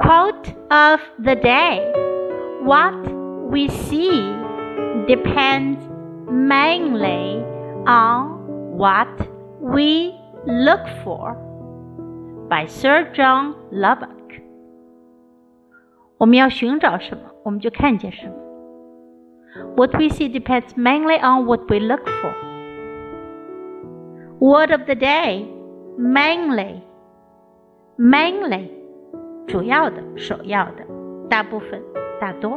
Quote of the day What we see depends mainly on what we look for by Sir John Lubbock what we see depends mainly on what we look for. Word of the day mainly. Mainly. 主要的、首要的、大部分、大多。